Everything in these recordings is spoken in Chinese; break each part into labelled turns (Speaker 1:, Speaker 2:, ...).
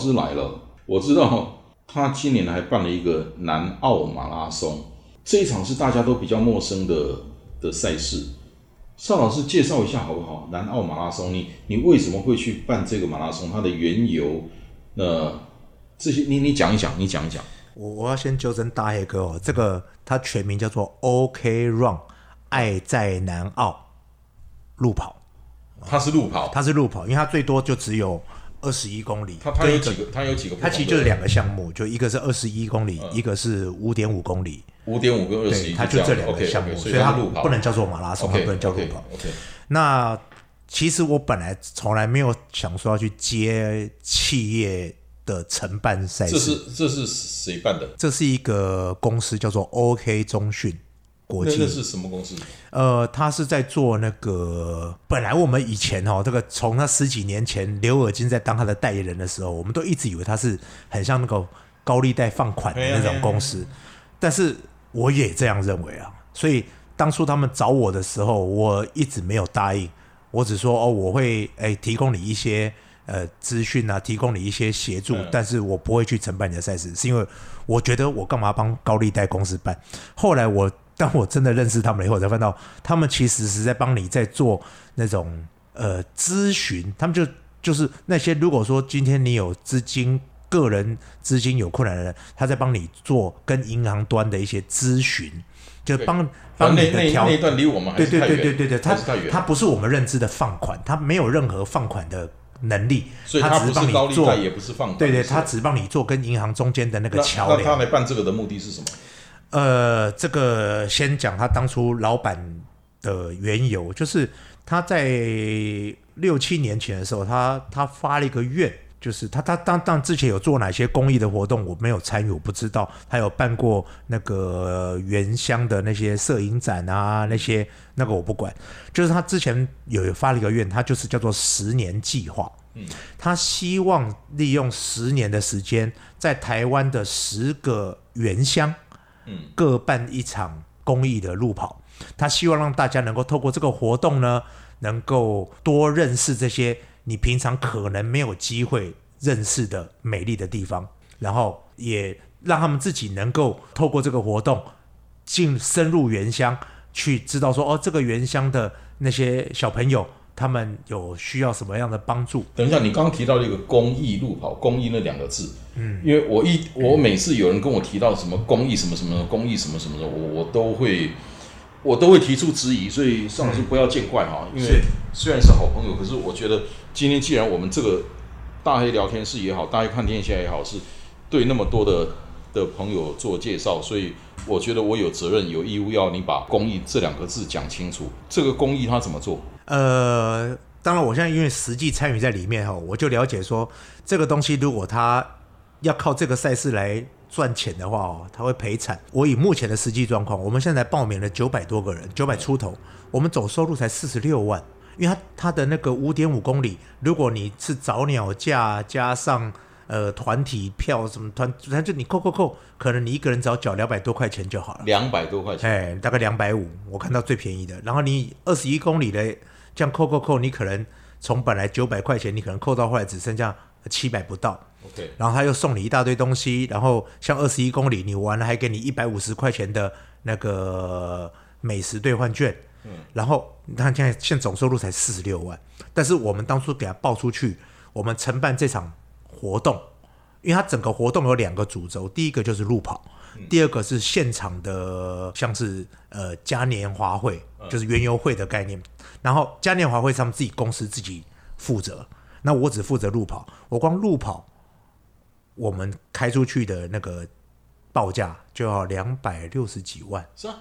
Speaker 1: 师来了，我知道。他今年还办了一个南澳马拉松，这一场是大家都比较陌生的的赛事。邵老师介绍一下好不好？南澳马拉松，你你为什么会去办这个马拉松？它的缘由，那这些你你讲一讲，你讲一讲。
Speaker 2: 我我要先纠正大黑哥哦，这个它全名叫做 OK Run，爱在南澳路跑。
Speaker 1: 它是路跑，
Speaker 2: 它是路跑，因为它最多就只有。二十一公里，
Speaker 1: 它它有几个？它有几个？
Speaker 2: 它其实就是两个项目，就一个是二十一公里，一个是五点五公里。
Speaker 1: 五点五跟二十一，
Speaker 2: 它就这两个项目，所以它不能叫做马拉松，它不能叫路跑。那其实我本来从来没有想说要去接企业的承办赛事。
Speaker 1: 这是这是谁办的？
Speaker 2: 这是一个公司叫做 OK 中讯。国际
Speaker 1: 是什么公司？
Speaker 2: 呃，他是在做那个。本来我们以前哦，这个从那十几年前，刘尔金在当他的代言人的时候，我们都一直以为他是很像那个高利贷放款的那种公司。但是我也这样认为啊。所以当初他们找我的时候，我一直没有答应。我只说哦，我会哎提供你一些呃资讯啊，提供你一些协助，但是我不会去承办你的赛事，是因为我觉得我干嘛帮高利贷公司办？后来我。当我真的认识他们以后，我才看到他们其实是在帮你在做那种呃咨询。他们就就是那些如果说今天你有资金、个人资金有困难的人，他在帮你做跟银行端的一些咨询，就帮帮你的调。
Speaker 1: 那段离我们
Speaker 2: 对对对对对对，他他不是我们认知的放款，他没有任何放款的能力，
Speaker 1: 所以他
Speaker 2: 只是帮
Speaker 1: 你
Speaker 2: 做，
Speaker 1: 也不是放款。
Speaker 2: 对对，他只帮你做跟银行中间的那个桥梁。
Speaker 1: 那他来办这个的目的是什么？
Speaker 2: 呃，这个先讲他当初老板的缘由，就是他在六七年前的时候，他他发了一个愿，就是他他当当之前有做哪些公益的活动，我没有参与，我不知道。他有办过那个原乡的那些摄影展啊，那些那个我不管。就是他之前有发了一个愿，他就是叫做十年计划。他希望利用十年的时间，在台湾的十个原乡。各办一场公益的路跑，他希望让大家能够透过这个活动呢，能够多认识这些你平常可能没有机会认识的美丽的地方，然后也让他们自己能够透过这个活动进深入原乡，去知道说哦，这个原乡的那些小朋友。他们有需要什么样的帮助？
Speaker 1: 等一下，你刚刚提到了一个公益路跑，公益那两个字，嗯，因为我一我每次有人跟我提到什么公益什么什么公益什么什么的，我我都会我都会提出质疑，所以尚老师不要见怪哈，因为虽然是好朋友，可是我觉得今天既然我们这个大黑聊天室也好，大黑看天下也好，是对那么多的的朋友做介绍，所以我觉得我有责任有义务要你把公益这两个字讲清楚，这个公益它怎么做？
Speaker 2: 呃，当然，我现在因为实际参与在里面哈，我就了解说，这个东西如果他要靠这个赛事来赚钱的话哦，他会赔惨。我以目前的实际状况，我们现在报名了九百多个人，九百出头，我们总收入才四十六万。因为他他的那个五点五公里，如果你是早鸟价加上呃团体票什么团，反正就你扣扣扣，可能你一个人只要缴两百多块钱就好了。
Speaker 1: 两百多块钱，
Speaker 2: 哎，大概两百五，我看到最便宜的。然后你二十一公里的。这样扣扣扣，你可能从本来九百块钱，你可能扣到后来只剩下七百不到。
Speaker 1: OK，
Speaker 2: 然后他又送你一大堆东西，然后像二十一公里，你完了还给你一百五十块钱的那个美食兑换券。嗯，然后你看现在现总收入才四十六万，但是我们当初给他报出去，我们承办这场活动，因为它整个活动有两个主轴，第一个就是路跑。第二个是现场的，像是呃嘉年华会，就是园游会的概念。然后嘉年华会他们自己公司自己负责，那我只负责路跑。我光路跑，我们开出去的那个报价就要两百六十几万。
Speaker 1: 是啊，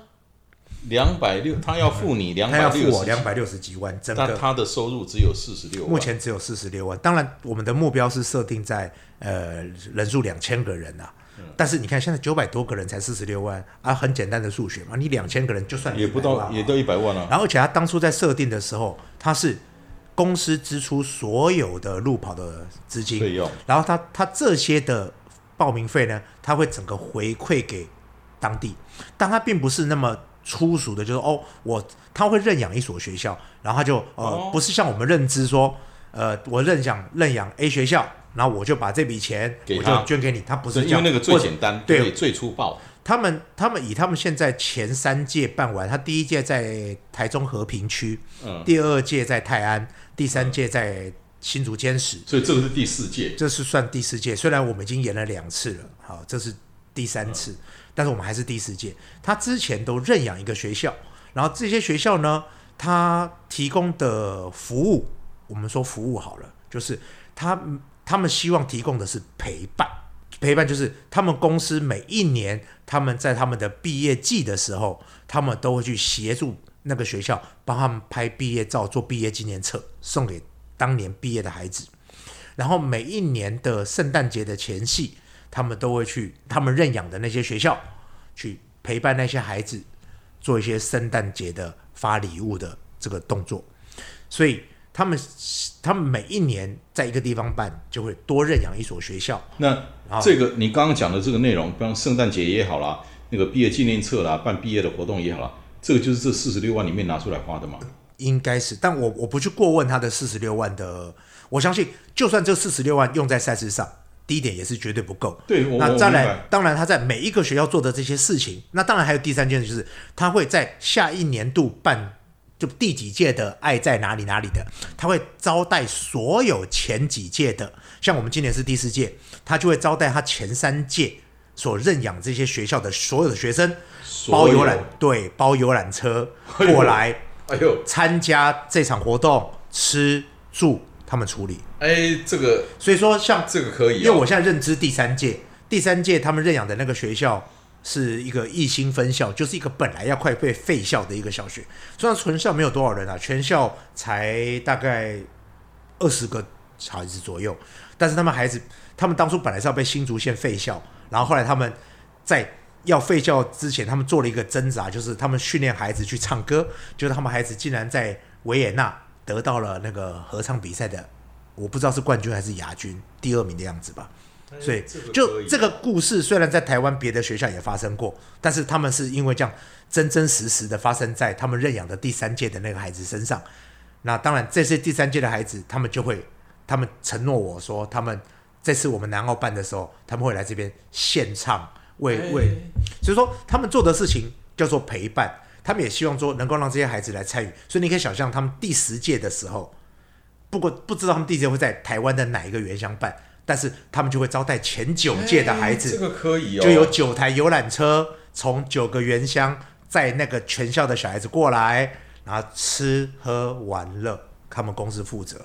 Speaker 1: 两百六，他要付你两
Speaker 2: 他要
Speaker 1: 百六十，
Speaker 2: 付我两百六十几万，整个
Speaker 1: 他的收入只有四十六万。
Speaker 2: 目前只有四十六万。当然，我们的目标是设定在呃人数两千个人啊。
Speaker 1: 嗯
Speaker 2: 但是你看，现在九百多个人才四十六万啊，很简单的数学嘛，你两千个人就算
Speaker 1: 也不
Speaker 2: 100万
Speaker 1: 到，
Speaker 2: 啊
Speaker 1: 也到一百万啊。
Speaker 2: 然后，而且他当初在设定的时候，他是公司支出所有的路跑的资金，
Speaker 1: 费用
Speaker 2: 然后他他这些的报名费呢，他会整个回馈给当地，但他并不是那么粗俗的，就是哦，我他会认养一所学校，然后他就呃、
Speaker 1: 哦
Speaker 2: 不是像我们认知说，呃，我认养认养 A 学校，然后我就把这笔钱我
Speaker 1: 给他
Speaker 2: 就捐给你，他不是
Speaker 1: 是
Speaker 2: 这样，
Speaker 1: 因为那个最简单，
Speaker 2: 对
Speaker 1: 对，最粗暴。
Speaker 2: 他们他们以他们现在前三届办完，他第一届在台中和平区，
Speaker 1: 嗯，
Speaker 2: 第二届在泰安，第三届在新竹坚实，
Speaker 1: 所以这个是第四届。
Speaker 2: 这是算第四届。虽然我们已经演了两次了，好，这是第三次，但是我们还是第四届。他之前都认养一个学校，然后这些学校呢，他提供的服务，我们说服务好了，就是他他们希望提供的是陪伴。陪伴就是他们公司每一年，他们在他们的毕业季的时候，他们都会去协助那个学校，帮他们拍毕业照、做毕业纪念册，送给当年毕业的孩子。然后每一年的圣诞节的前夕，他们都会去他们认养的那些学校，去陪伴那些孩子，做一些圣诞节的发礼物的这个动作。所以他们他们每一年在一个地方办，就会多认养一所学校。
Speaker 1: 那这个你刚刚讲的这个内容，比方圣诞节也好啦，那个毕业纪念册啦，办毕业的活动也好啦，这个就是这四十六万里面拿出来花的嘛。
Speaker 2: 应该是，但我我不去过问他的四十六万的，我相信就算这四十六万用在赛事上，第一点也是绝对不够。
Speaker 1: 对，
Speaker 2: 那再来当然他在每一个学校做的这些事情，那当然还有第三件事，就是他会在下一年度办就第几届的爱在哪里哪里的，他会招待所有前几届的，像我们今年是第四届，他就会招待他前三届所认养这些学校的所有的学生，包游览，对，包游览车过来。
Speaker 1: 哎呦，
Speaker 2: 参加这场活动，吃住他们处理。
Speaker 1: 哎，这个
Speaker 2: 所以说，像
Speaker 1: 这个可以、哦，
Speaker 2: 因为我现在认知第三届，第三届他们认养的那个学校是一个艺星分校，就是一个本来要快被废校的一个小学。虽然全校没有多少人啊，全校才大概二十个孩子左右，但是他们孩子，他们当初本来是要被新竹县废校，然后后来他们在要废校之前，他们做了一个挣扎，就是他们训练孩子去唱歌，就是他们孩子竟然在维也纳得到了那个合唱比赛的，我不知道是冠军还是亚军，第二名的样子吧。所以就这个故事，虽然在台湾别的学校也发生过，但是他们是因为这样真真实实的发生在他们认养的第三届的那个孩子身上。那当然，这些第三届的孩子，他们就会，他们承诺我说，他们这次我们南澳办的时候，他们会来这边献唱，为
Speaker 1: 哎
Speaker 2: 为，所以说他们做的事情叫做陪伴，他们也希望说能够让这些孩子来参与。所以你可以想象，他们第十届的时候，不过不知道他们第十届会在台湾的哪一个原乡办，但是他们就会招待前九届的孩子，
Speaker 1: 哎这个可以哦，
Speaker 2: 就有九台游览车从九个原乡载那个全校的小孩子过来，然后吃喝玩乐，他们公司负责。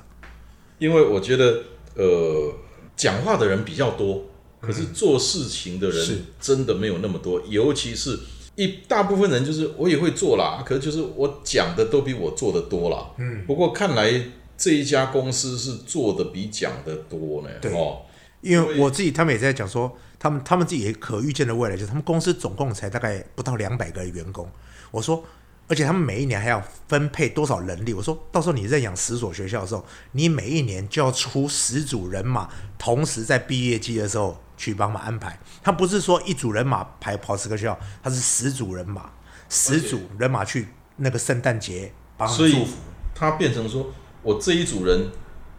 Speaker 1: 因为我觉得呃，讲话的人比较多，可是做事情的
Speaker 2: 是
Speaker 1: 人真的没有那么多，尤其是一大部分人就是我也会做啦，可是就是我讲的都比我做的多啦。嗯，不过看来这一家公司是做的比讲的多呢。
Speaker 2: 对
Speaker 1: 哦，
Speaker 2: 因为我自己，他们也在讲说，他们他们自己也可预见的未来，就是他们公司总共才大概不到两百个员工。我说，而且他们每一年还要分配多少人力？我说到时候你认养十所学校的时候，你每一年就要出十组人马，同时在毕业季的时候去帮忙安排。他不是说一组人马排跑十个学校，他是十组人马，十组人马去那个圣诞节帮祝福。
Speaker 1: 他变成说我这一组人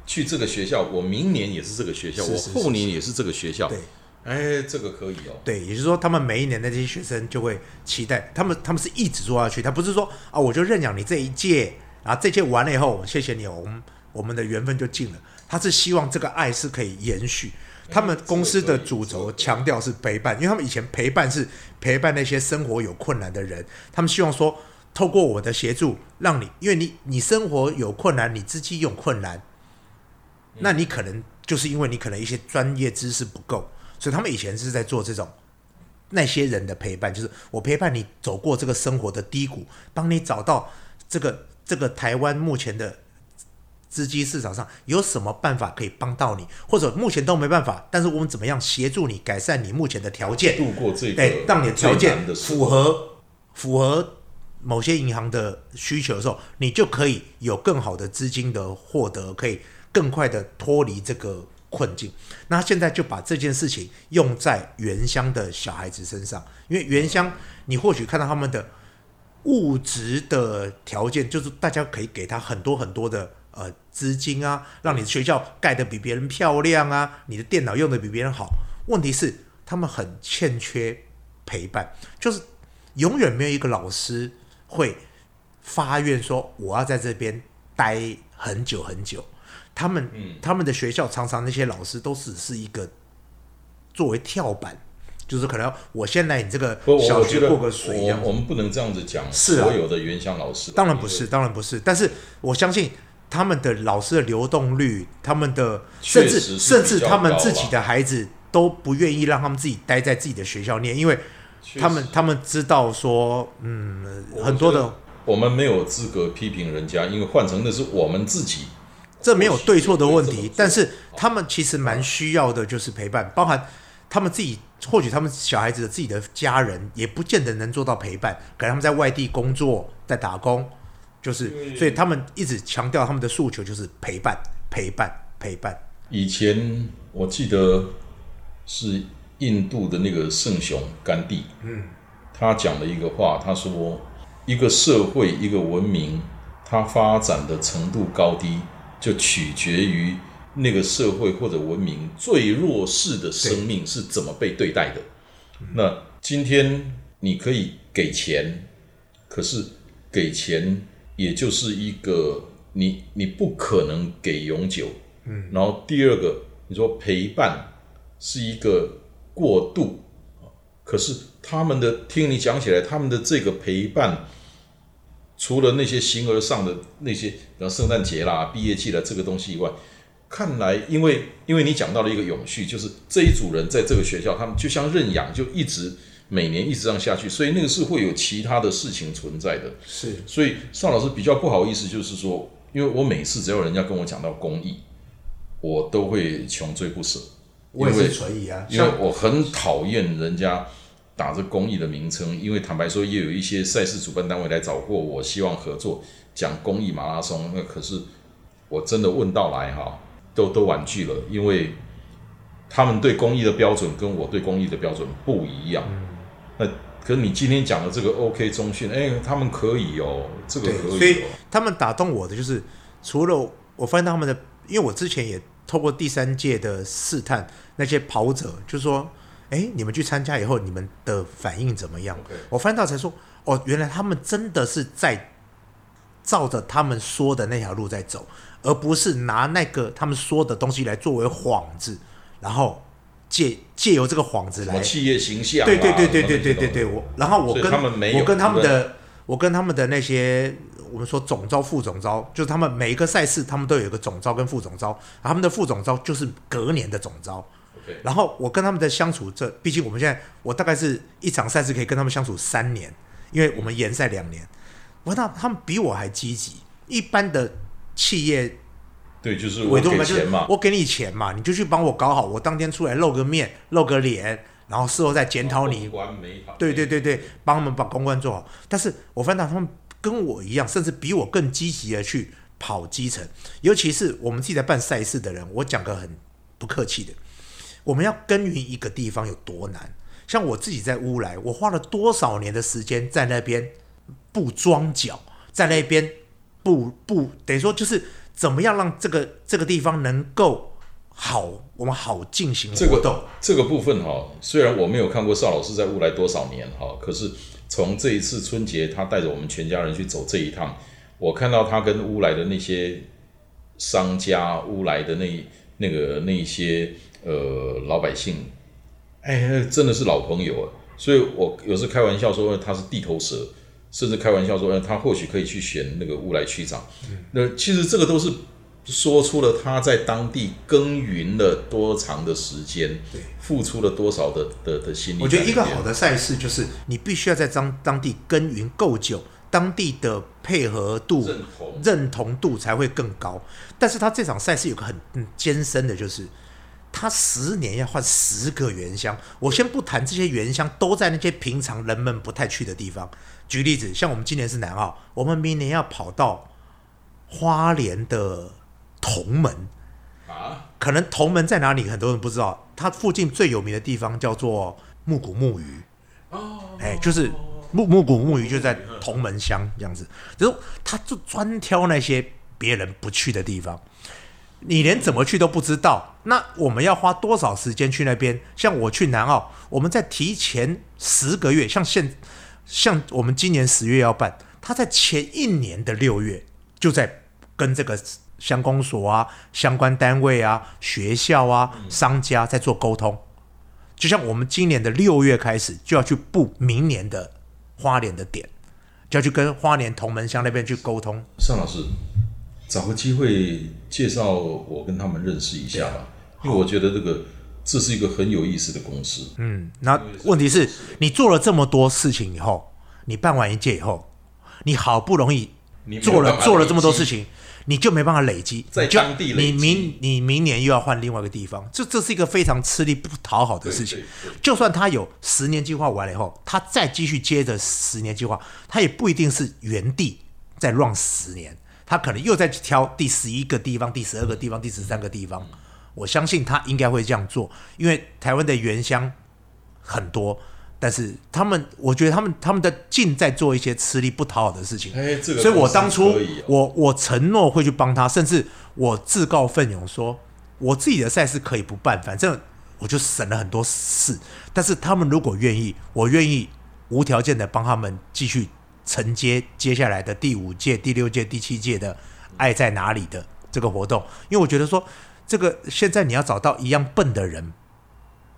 Speaker 1: 去这个学校，我明年也是这个学校，
Speaker 2: 是是
Speaker 1: 我后年也是这个学校。
Speaker 2: 对。
Speaker 1: 哎，这个可以哦。
Speaker 2: 对，也就是说，他们每一年的这些学生就会期待，他们他们是一直做下去，他不是说啊，我就认养你这一届，然后这届完了以后，谢谢你，我们我们的缘分就尽了。他是希望这个爱是可以延续。他们公司的主轴强调是陪伴，因为他们以前陪伴是陪伴那些生活有困难的人，他们希望说，透过我的协助，让你，因为你你生活有困难，你自己有困难，那你可能就是因为你可能一些专业知识不够，所以他们以前是在做这种那些人的陪伴，就是我陪伴你走过这个生活的低谷，帮你找到这个这个台湾目前的资金市场上有什么办法可以帮到你，或者目前都没办法，但是我们怎么样协助你改善你目前的条件，
Speaker 1: 度过这个
Speaker 2: 对，让你的条件符合符合某些银行的需求的时候，你就可以有更好的资金的获得，可以更快的脱离这个困境。那现在就把这件事情用在原乡的小孩子身上，因为原乡你或许看到他们的物质的条件，就是大家可以给他很多很多的呃资金啊，让你的学校盖得比别人漂亮啊，你的电脑用的比别人好。问题是他们很欠缺陪伴，就是永远没有一个老师会发愿说我要在这边待很久很久。他们、他们的学校常常那些老师都只是一个作为跳板，就是可能我先来你这个小学过个水一样
Speaker 1: 我。我们不能这样子讲
Speaker 2: 是啊
Speaker 1: 所有的原乡老师，
Speaker 2: 当然不是，当然不是。但是我相信他们的老师的流动率，他们的甚至甚至他们自己的孩子都不愿意让他们自己待在自己的学校念，因为他们他们知道说，嗯，很多的
Speaker 1: 我们没有资格批评人家，因为换成的是我们自己。
Speaker 2: 这没有对错的问题但是他们其实蛮需要的，就是陪伴，包含他们自己，或许他们小孩子的自己的家人也不见得能做到陪伴，可能他们在外地工作，在打工，就是所以他们一直强调他们的诉求就是陪伴，陪伴，陪伴。
Speaker 1: 以前我记得是印度的那个圣雄甘地，嗯，他讲了一个话，他说一个社会一个文明，它发展的程度高低，就取决于那个社会或者文明最弱势的生命是怎么被对待的。那今天你可以给钱，可是给钱也就是一个你你不可能给永久，嗯，然后第二个你说陪伴是一个过渡，可是他们的听你讲起来，他们的这个陪伴，除了那些形而上的那些，比如圣诞节啦、毕业季啦这个东西以外，看来因为因为你讲到了一个永续，就是这一组人在这个学校，他们就像认养，就一直每年一直这样下去，所以那个是会有其他的事情存在的。
Speaker 2: 是
Speaker 1: 所以邵老师比较不好意思，就是说，因为我每次只要人家跟我讲到公益，我都会穷追不舍，
Speaker 2: 我也是存疑啊，
Speaker 1: 因为我很讨厌人家打着公益的名称，因为坦白说，也有一些赛事主办单位来找过我，希望合作讲公益马拉松，那可是我真的问到来哈，都都婉拒了，因为他们对公益的标准跟我对公益的标准不一样。那可是你今天讲的这个 OK 中训，哎，他们可以哦，这个可以、哦，
Speaker 2: 所以他们打动我的就是，除了我发现到他们的，因为我之前也透过第三届的试探那些跑者，就说，哎，你们去参加以后，你们的反应怎么样？我翻到才说，哦，原来他们真的是在照着他们说的那条路在走，而不是拿那个他们说的东西来作为幌子，然后借借由这个幌子来
Speaker 1: 企业形象、啊，
Speaker 2: 对对对对对对对对，我然后我跟
Speaker 1: 他们
Speaker 2: 我跟他们的我跟他们的那些我们说总招副总招，就是他们每一个赛事他们都有一个总招跟副总招，他们的副总招就是隔年的总招。然后我跟他们的相处，这毕竟我们现在我大概是一场赛事可以跟他们相处三年，因为我们延赛两年。我看到他们比我还积极，一般的企业
Speaker 1: 对，就是我
Speaker 2: 委托嘛，就是
Speaker 1: 给钱嘛，
Speaker 2: 我给你钱嘛，你就去帮我搞好，我当天出来露个面、露个脸，然后事后再检讨你。
Speaker 1: 公关没好。
Speaker 2: 对对对对，帮他们把公关做好。但是我发现他们跟我一样，甚至比我更积极的去跑基层，尤其是我们自己在办赛事的人，我讲个很不客气的，我们要耕耘一个地方有多难。像我自己在乌来，我花了多少年的时间在那边不装脚，在那边不不，等于说就是怎么样让这个这个地方能够好，我们好进行
Speaker 1: 这
Speaker 2: 活动。
Speaker 1: 个这个部分哈，虽然我没有看过邵老师在乌来多少年哈，可是从这一次春节，他带着我们全家人去走这一趟，我看到他跟乌来的那些商家、乌来的那那个那些呃老百姓，哎，真的是老朋友啊。所以我有时开玩笑说他是地头蛇，甚至开玩笑说，哎他或许可以去选那个乌来区长。那其实这个都是说出了他在当地耕耘了多长的时间，
Speaker 2: 对，
Speaker 1: 付出了多少的的的心力。
Speaker 2: 我觉得一个好的赛事就是你必须要在当当地耕耘够久，当地的配合度、
Speaker 1: 认同
Speaker 2: 认同度才会更高。但是他这场赛事有个很嗯艰深的，就是他十年要换十个原乡。我先不谈这些原乡都在那些平常人们不太去的地方。举例子，像我们今年是南澳，我们明年要跑到花莲的同门。
Speaker 1: 啊，
Speaker 2: 可能同门在哪里，很多人不知道。它附近最有名的地方叫做木古木鱼，
Speaker 1: 哦，
Speaker 2: 哎，就是木木谷木鱼就在同门乡这样子。就是他就专挑那些别人不去的地方，你连怎么去都不知道。那我们要花多少时间去那边？像我去南澳，我们在提前十个月，像现像我们今年十月要办，他在前一年的六月就在跟这个乡公所啊、相关单位啊、学校啊、商家在做沟通。就像我们今年的六月开始就要去布明年的花莲的点，就要去跟花莲同门乡那边去沟通。
Speaker 1: 尚老师，找个机会介绍我跟他们认识一下吧，因为我觉得这个这是一个很有意思的公司。
Speaker 2: 嗯，那问题是你做了这么多事情以后，你办完一届以后，你好不容易
Speaker 1: 你
Speaker 2: 做了做了这么多事情，你就没办法累积，
Speaker 1: 在当地累积。
Speaker 2: 你明你明年又要换另外一个地方，这这是一个非常吃力不讨好的事情。就算他有十年计划完了以后，他再继续接着十年计划，他也不一定是原地再 run 十年，他可能又再去挑第十一个地方、第十二个地方、第十三个地方。我相信他应该会这样做，因为台湾的原乡很多，但是他们，我觉得他们他们的尽在做一些吃力不讨好的事情。
Speaker 1: 哎，这个
Speaker 2: 所以我当初
Speaker 1: 哦
Speaker 2: 我我承诺会去帮他，甚至我自告奋勇说，我自己的赛事可以不办，反正我就省了很多事。但是他们如果愿意，我愿意无条件的帮他们继续承接接下来的第五届、第六届、第七届的“爱在哪里”的这个活动，因为我觉得说，这个现在你要找到一样笨的人。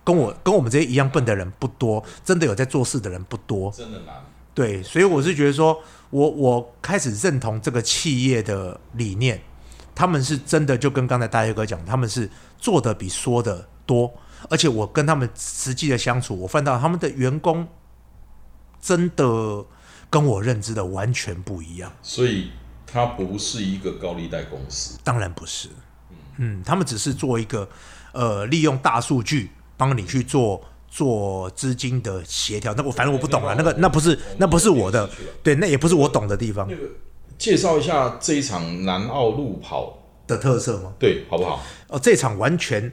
Speaker 2: 跟我跟我们这些一样笨的人不多，真的有在做事的人不多。
Speaker 1: 真的难。
Speaker 2: 对，所以我是觉得说，我我开始认同这个企业的理念，他们是真的就跟刚才大学哥讲，他们是做的比说的多，而且我跟他们实际的相处，我看到他们的员工真的跟我认知的完全不一样。
Speaker 1: 所以它不是一个高利贷公司，
Speaker 2: 当然不是，嗯，他们只是做一个呃，利用大数据帮你去做做资金的协调。那我反正我不懂啊，那个那不是那不是我的，对，那也不是我懂的地方
Speaker 1: 那个介绍一下这一场南澳路跑，
Speaker 2: 的特色吗？
Speaker 1: 对，好不好？
Speaker 2: 哦，这场完全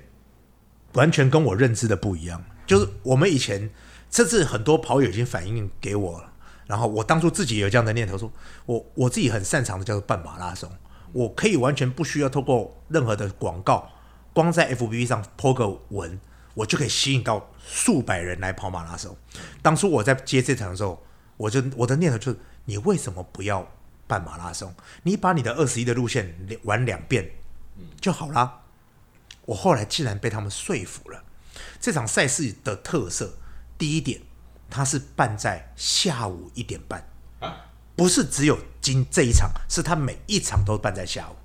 Speaker 2: 完全跟我认知的不一样。就是我们以前，甚至很多跑友已经反映给我了。然后我当初自己也有这样的念头说，我我自己很擅长的叫做半马拉松，我可以完全不需要透过任何的广告，光在 FB 上 po 个文，我就可以吸引到数百人来跑马拉松。当初我在接这场的时候，我就我的念头就是，你为什么不要办马拉松？你把你的二十一的路线玩两遍就好啦。我后来竟然被他们说服了。这场赛事的特色，第一点，它是办在下午一点半，
Speaker 1: 啊，
Speaker 2: 不是只有今这一场，是它每一场都办在下午。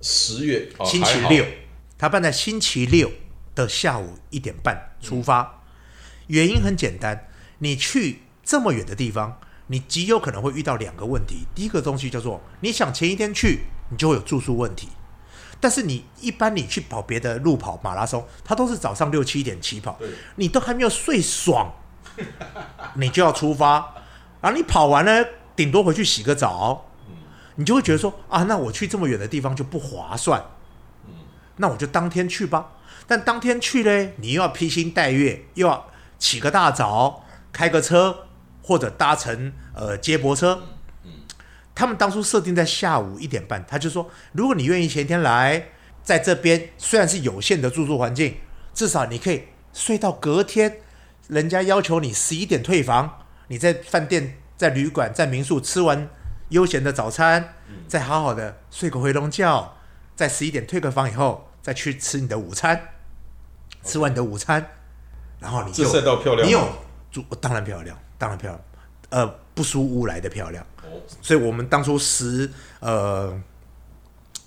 Speaker 1: 十月、哦
Speaker 2: 星期六，它办在星期六的下午一点半出发。原因很简单，你去这么远的地方，你极有可能会遇到两个问题。第一个东西叫做，你想前一天去，你就会有住宿问题。但是你一般你去跑别的路跑马拉松，它都是早上六七点起跑，你都还没有睡爽，你就要出发，然后你跑完了，顶多回去洗个澡，你就会觉得说啊，那我去这么远的地方就不划算，那我就当天去吧。但当天去嘞，你又要披星戴月，又要起个大早，开个车或者搭乘呃接驳车。他们当初设定在下午一点半，他就说，如果你愿意前天来，在这边虽然是有限的住宿环境，至少你可以睡到隔天，人家要求你十一点退房，你在饭店、在旅馆、在民宿吃完悠闲的早餐，再好好的睡个回笼觉，在十一点退个房以后，再去吃你的午餐，吃完你的午餐，然后你就
Speaker 1: 这赛道漂亮
Speaker 2: 你有住，当然漂亮，当然漂亮，呃，不输乌来的漂亮。
Speaker 1: 哦。
Speaker 2: 所以我们当初十呃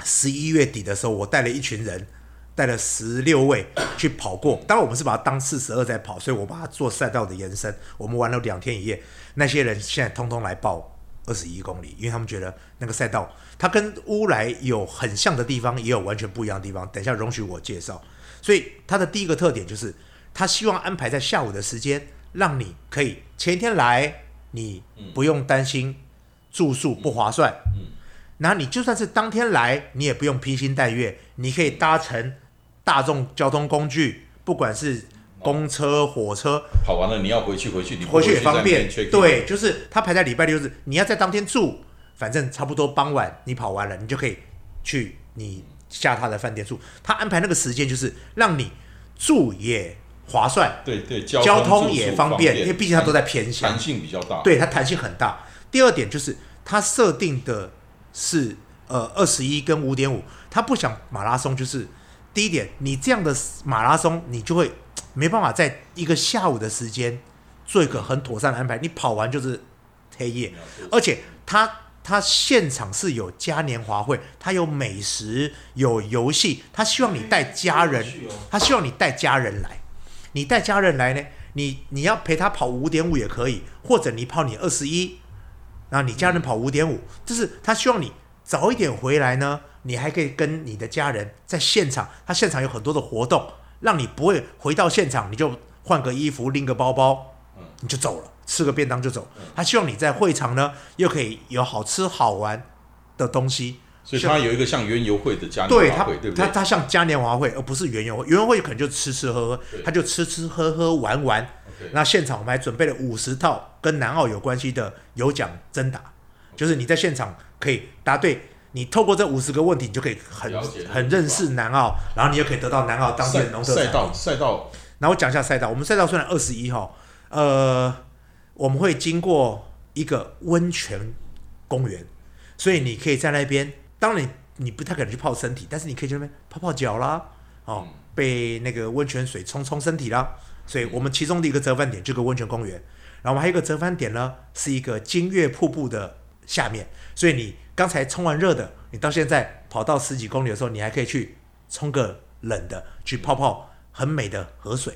Speaker 2: 十一月底的时候，我带了一群人，带了十六位去跑过。当然，我们是把它当四十二在跑，所以我把它做赛道的延伸。我们玩了两天一夜，那些人现在通通来报二十一公里，因为他们觉得那个赛道它跟乌来有很像的地方，也有完全不一样的地方。等一下容许我介绍。所以它的第一个特点就是，他希望安排在下午的时间，让你可以前一天来，你不用担心住宿不划算。嗯那你就算是当天来，你也不用披星戴月，你可以搭乘大众交通工具，不管是公车、火车。
Speaker 1: 跑完了你要回去，回去你
Speaker 2: 回去也方便。
Speaker 1: 对，
Speaker 2: 就是他排在礼拜六日，你要在当天住，反正差不多傍晚你跑完了，你就可以去你。下他的饭店住，他安排那个时间就是让你住也划算，
Speaker 1: 对对，
Speaker 2: 交
Speaker 1: 通
Speaker 2: 也方便，因为毕竟他都在偏乡，
Speaker 1: 弹性比较大。
Speaker 2: 对，它弹性很大。第二点就是他设定的是呃二十一跟五点五，他不想马拉松就是第一点，你这样的马拉松你就会没办法在一个下午的时间做一个很妥善的安排，你跑完就是黑夜，而且他。他现场是有嘉年华会，他有美食，有游戏，他希望你带家人，他希望你带家人来。你带家人来呢，你你要陪他跑五点五也可以，或者你跑你二十一，然后你家人跑五点五，就是他希望你早一点回来呢，你还可以跟你的家人在现场，他现场有很多的活动，让你不会回到现场你就换个衣服拎个包包，你就走了。吃个便当就走，他希望你在会场呢，又可以有好吃好玩的东西。
Speaker 1: 所以他有一个像园游会的嘉年华会，对不
Speaker 2: 对？他他像嘉年华会，而不是园游会。园游会可能就吃吃喝喝，他就吃吃喝喝玩玩。那现场我们还准备了五十套跟南澳有关系的有奖征答，就是你在现场可以答对，你透过这五十个问题，你就可以很很认识南澳，然后你也可以得到南澳当地的农特
Speaker 1: 赛道赛道。
Speaker 2: 那我讲一下赛道，我们赛道虽然二十一号，呃。我们会经过一个温泉公园，所以你可以在那边。当然，你不太可能去泡身体，但是你可以去那边泡泡脚啦，哦，被那个温泉水冲冲身体啦。所以我们其中的一个折返点就是个温泉公园，然后我们还有一个折返点呢，是一个金月瀑布的下面。所以你刚才冲完热的，你到现在跑到十几公里的时候，你还可以去冲个冷的，去泡泡很美的河水。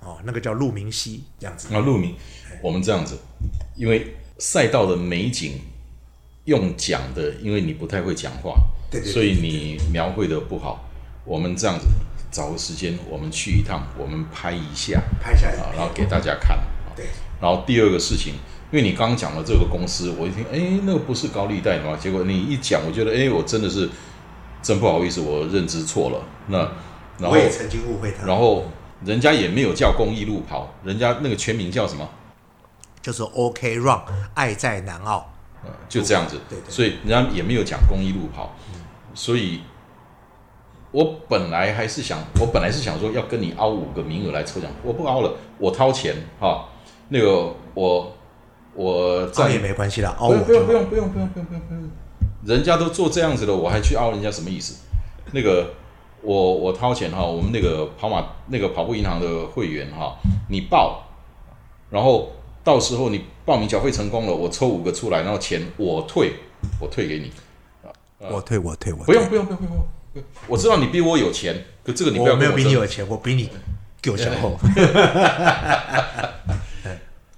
Speaker 2: 哦，那个叫鹿鸣溪这样子。
Speaker 1: 啊，鹿鸣，我们这样子，因为赛道的美景用讲的，因为你不太会讲话，
Speaker 2: 对对，
Speaker 1: 所以你描绘的不好。我们这样子找个时间，我们去一趟，我们拍一下，
Speaker 2: 拍下来，
Speaker 1: 然后给大家看。
Speaker 2: 对。
Speaker 1: 然后第二个事情，因为你刚刚讲了这个公司，我一听，哎，那个不是高利贷吗？结果你一讲，我觉得，哎，我真的是真不好意思，我认知错了。那然后我
Speaker 2: 也曾经误会他。
Speaker 1: 然后。人家也没有叫公益路跑，人家那个全名叫什么？
Speaker 2: 就是 OK Run，爱在南澳。
Speaker 1: 嗯，就这样子。
Speaker 2: 对对。
Speaker 1: 所以人家也没有讲公益路跑，所以我本来还是想，我本来是想说要跟你凹五个名额来抽奖，我不凹了，我掏钱哈。那个我我
Speaker 2: 这也没关系啦，凹
Speaker 1: 不用不用不用不用不用不用不用，人家都做这样子的，我还去凹人家什么意思？那个。我我掏钱哈，我们那个跑马那个跑步银行的会员哈，你报，然后到时候你报名缴费成功了，我抽五个出来，然后钱我退，我退给你啊，
Speaker 2: 我退我退我
Speaker 1: 不用不用不用不用，我知道你比我有钱，可这个你不要
Speaker 2: 没有比你有钱，我比你够雄厚。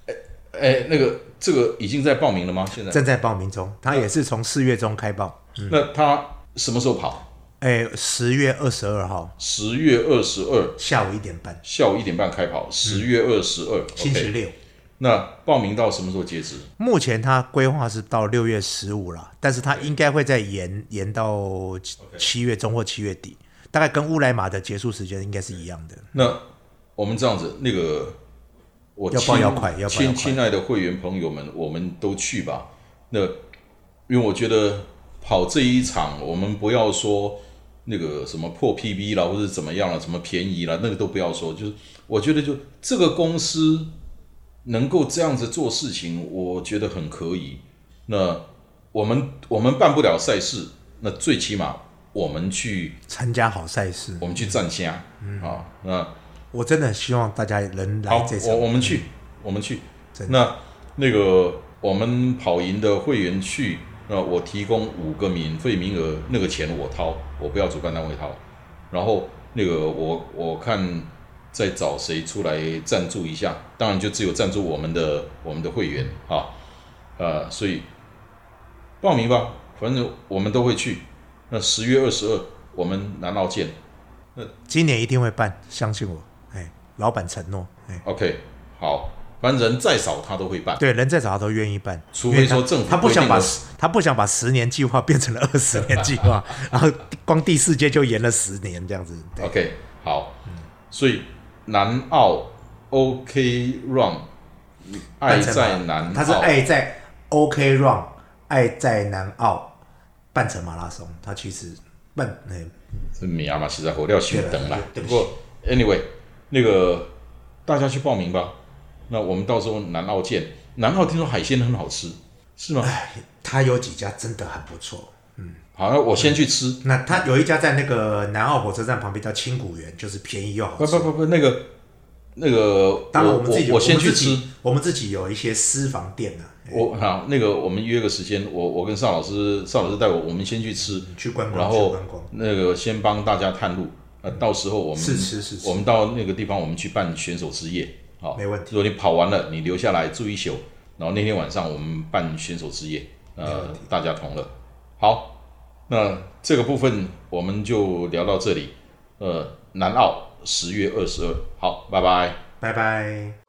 Speaker 1: 哎哎，那个这个已经在报名了吗？现在
Speaker 2: 正在报名中，他也是从四月中开报。
Speaker 1: 那他什么时候跑？
Speaker 2: 哎，十月二十二号，
Speaker 1: 十月二十二
Speaker 2: 下午一点半，
Speaker 1: 下午一点半开跑。十月二十二，
Speaker 2: 星期六。
Speaker 1: 那报名到什么时候截止？
Speaker 2: 目前他规划是到六月十五了，但是他应该会再延延到七月中或七月底，大概跟乌来马的结束时间应该是一样的。
Speaker 1: 那我们这样子，那个我
Speaker 2: 要报要快，要
Speaker 1: 亲亲爱的会员朋友们，我们都去吧。那因为我觉得跑这一场，我们不要说。那个什么破 PB 了，或者怎么样了，什么便宜了，那个都不要说。就是我觉得，就这个公司能够这样子做事情，我觉得很可以。那我们我们办不了赛事，那最起码我们去
Speaker 2: 参加好赛事，
Speaker 1: 我们去站虾啊。那
Speaker 2: 我真的希望大家能来这场。
Speaker 1: 我我们去，我们去。那那个我们跑赢的会员去，那我提供五个免费名额，那个钱我掏，我不要主办单位掏。然后那个我我看再找谁出来赞助一下，当然就只有赞助我们的我们的会员啊，呃，所以报名吧，反正我们都会去。那十月二十二，我们南澳见。
Speaker 2: 那今年一定会办，相信我，哎，老板承诺，哎
Speaker 1: ，OK，好，反正人再少他都会办，
Speaker 2: 对，人再少他都愿意办，
Speaker 1: 除非说政府
Speaker 2: 他不想把
Speaker 1: 规定
Speaker 2: 十他不想把十年计划 变成了二十年计划，然后光第四届就延了十年这样子，对。
Speaker 1: OK，好，所以南澳 OK Run，爱在南澳，
Speaker 2: 他是爱在 OK Run，爱在南澳半程马拉松，他其实半哎。
Speaker 1: 是米亚马西在火料熊等啦。
Speaker 2: 对。不起。
Speaker 1: 不过 Anyway，那个大家去报名吧。那我们到时候南澳见。南澳听说海鲜很好吃，是吗？
Speaker 2: 他有几家真的很不错。
Speaker 1: 嗯好，那我先去吃。
Speaker 2: 那他有一家在那个南澳火车站旁边叫青谷园，就是便宜又好吃。
Speaker 1: 不不不不，那个那个，
Speaker 2: 当然
Speaker 1: 我
Speaker 2: 我们自己有
Speaker 1: 我先去吃。
Speaker 2: 我们自己有一些私房店呢、啊，
Speaker 1: 我好，那个我们约个时间，我我跟邵老师，邵老师带我，我们先去吃，
Speaker 2: 去观光，
Speaker 1: 然后
Speaker 2: 去观光。
Speaker 1: 那个先帮大家探路。呃，到时候我们
Speaker 2: 是是是是
Speaker 1: 我们到那个地方，我们去办选手之夜。好，
Speaker 2: 没问题
Speaker 1: 如果你跑完了，你留下来住一宿，然后那天晚上我们办选手之夜，呃，大家同乐。好，那这个部分我们就聊到这里。呃，南澳十月二十二，好，拜拜。
Speaker 2: 拜拜。